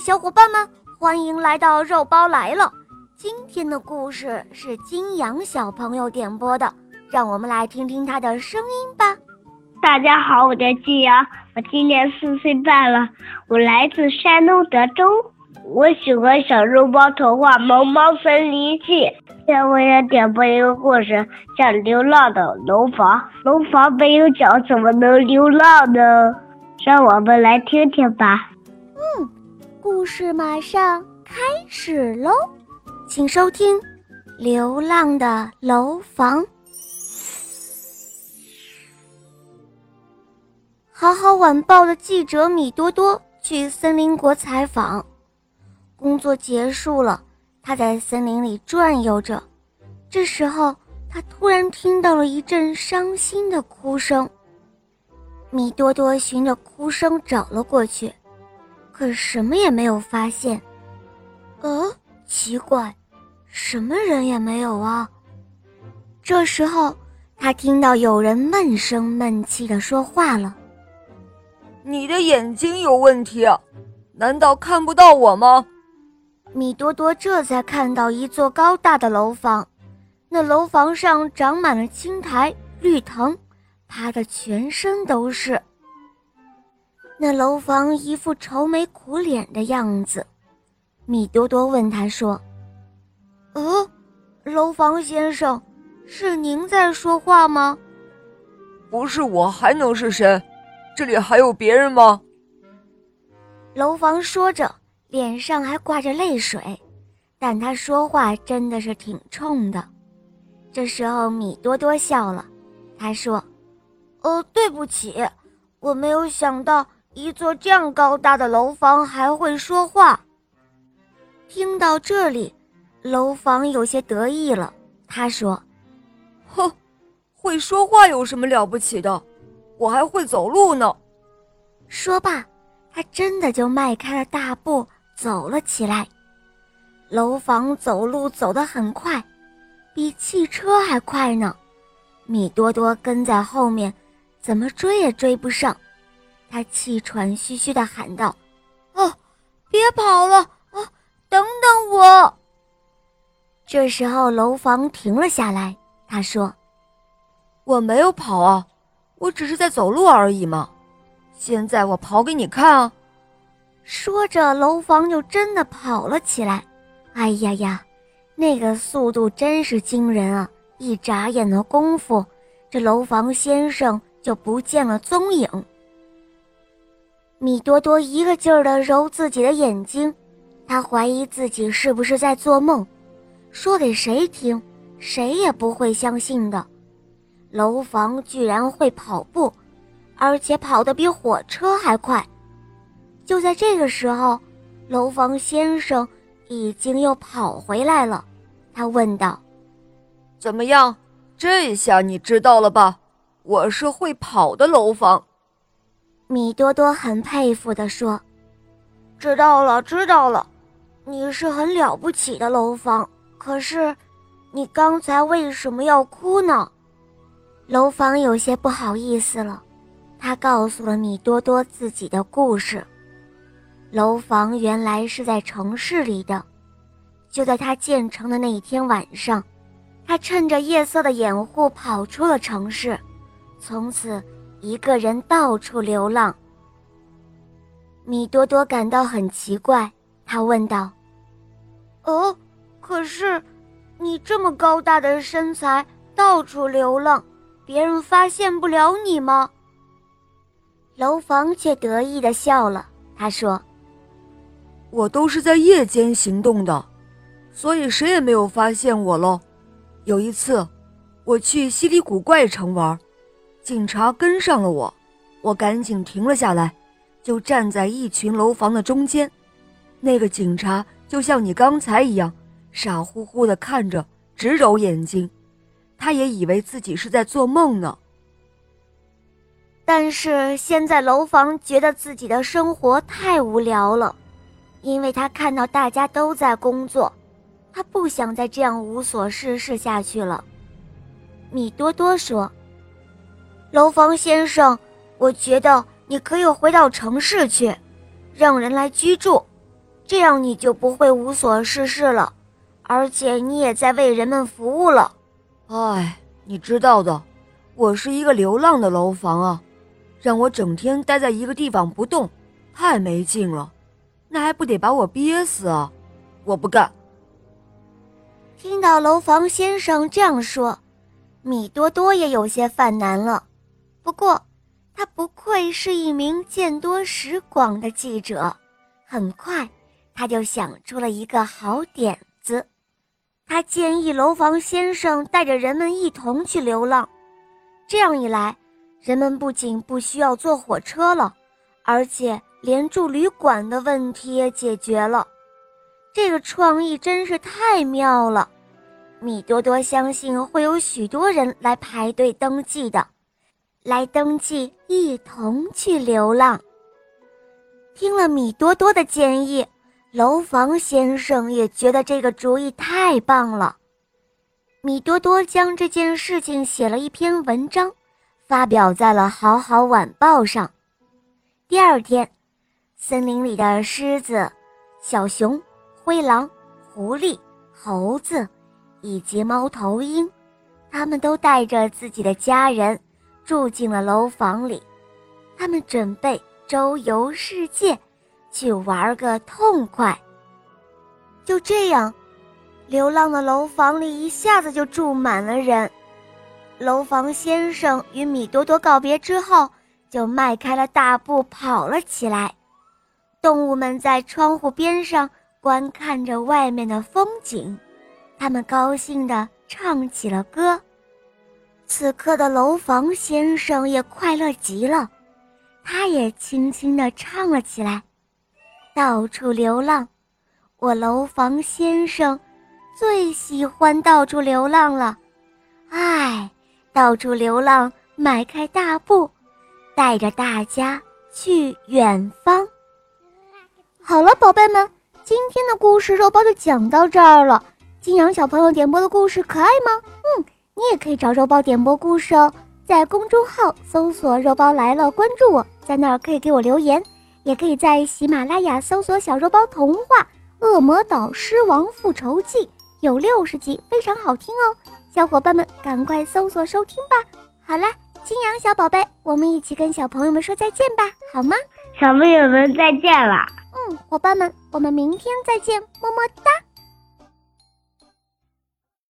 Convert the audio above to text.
小伙伴们，欢迎来到肉包来了。今天的故事是金阳小朋友点播的，让我们来听听他的声音吧。大家好，我叫金阳，我今年四岁半了，我来自山东德州。我喜欢小肉包童话《萌猫森林记》。今天我要点播一个故事，叫《流浪的楼房》。楼房没有脚，怎么能流浪呢？让我们来听听吧。嗯，故事马上开始喽，请收听《流浪的楼房》。好好晚报的记者米多多去森林国采访，工作结束了，他在森林里转悠着。这时候，他突然听到了一阵伤心的哭声。米多多循着哭声找了过去。可什么也没有发现，呃，奇怪，什么人也没有啊。这时候，他听到有人闷声闷气的说话了：“你的眼睛有问题，难道看不到我吗？”米多多这才看到一座高大的楼房，那楼房上长满了青苔、绿藤，爬的全身都是。那楼房一副愁眉苦脸的样子，米多多问他说：“呃，楼房先生，是您在说话吗？”“不是我，还能是谁？这里还有别人吗？”楼房说着，脸上还挂着泪水，但他说话真的是挺冲的。这时候，米多多笑了，他说：“呃，对不起，我没有想到。”一座这样高大的楼房还会说话。听到这里，楼房有些得意了。他说：“哼，会说话有什么了不起的？我还会走路呢。”说罢，他真的就迈开了大步走了起来。楼房走路走得很快，比汽车还快呢。米多多跟在后面，怎么追也追不上。他气喘吁吁地喊道：“哦，别跑了啊！等等我！”这时候，楼房停了下来。他说：“我没有跑啊，我只是在走路而已嘛。现在我跑给你看啊！”说着，楼房就真的跑了起来。哎呀呀，那个速度真是惊人啊！一眨眼的功夫，这楼房先生就不见了踪影。米多多一个劲儿地揉自己的眼睛，他怀疑自己是不是在做梦。说给谁听，谁也不会相信的。楼房居然会跑步，而且跑得比火车还快。就在这个时候，楼房先生已经又跑回来了。他问道：“怎么样？这下你知道了吧？我是会跑的楼房。”米多多很佩服地说：“知道了，知道了，你是很了不起的楼房。可是，你刚才为什么要哭呢？”楼房有些不好意思了，他告诉了米多多自己的故事。楼房原来是在城市里的，就在他建成的那一天晚上，他趁着夜色的掩护跑出了城市，从此。一个人到处流浪，米多多感到很奇怪。他问道：“哦，可是你这么高大的身材，到处流浪，别人发现不了你吗？”楼房却得意的笑了。他说：“我都是在夜间行动的，所以谁也没有发现我喽。有一次，我去稀里古怪城玩。”警察跟上了我，我赶紧停了下来，就站在一群楼房的中间。那个警察就像你刚才一样，傻乎乎地看着，直揉眼睛。他也以为自己是在做梦呢。但是现在楼房觉得自己的生活太无聊了，因为他看到大家都在工作，他不想再这样无所事事下去了。米多多说。楼房先生，我觉得你可以回到城市去，让人来居住。这样你就不会无所事事了，而且你也在为人们服务了。哎，你知道的，我是一个流浪的楼房啊，让我整天待在一个地方不动，太没劲了。那还不得把我憋死啊！我不干。听到楼房先生这样说，米多多也有些犯难了。不过，他不愧是一名见多识广的记者，很快他就想出了一个好点子。他建议楼房先生带着人们一同去流浪，这样一来，人们不仅不需要坐火车了，而且连住旅馆的问题也解决了。这个创意真是太妙了。米多多相信会有许多人来排队登记的，来登记一同去流浪。听了米多多的建议，楼房先生也觉得这个主意太棒了。米多多将这件事情写了一篇文章，发表在了《好好晚报》上。第二天，森林里的狮子、小熊、灰狼、狐狸、猴子。以及猫头鹰，他们都带着自己的家人住进了楼房里。他们准备周游世界，去玩个痛快。就这样，流浪的楼房里一下子就住满了人。楼房先生与米多多告别之后，就迈开了大步跑了起来。动物们在窗户边上观看着外面的风景。他们高兴地唱起了歌，此刻的楼房先生也快乐极了，他也轻轻地唱了起来：“到处流浪，我楼房先生最喜欢到处流浪了。哎，到处流浪，迈开大步，带着大家去远方。”好了，宝贝们，今天的故事肉包就讲到这儿了。金阳小朋友点播的故事可爱吗？嗯，你也可以找肉包点播故事哦，在公众号搜索“肉包来了”，关注我，在那儿可以给我留言，也可以在喜马拉雅搜索“小肉包童话《恶魔岛狮王复仇记》”，有六十集，非常好听哦，小伙伴们赶快搜索收听吧。好啦，金阳小宝贝，我们一起跟小朋友们说再见吧，好吗？小朋友们再见了。嗯，伙伴们，我们明天再见，么么哒。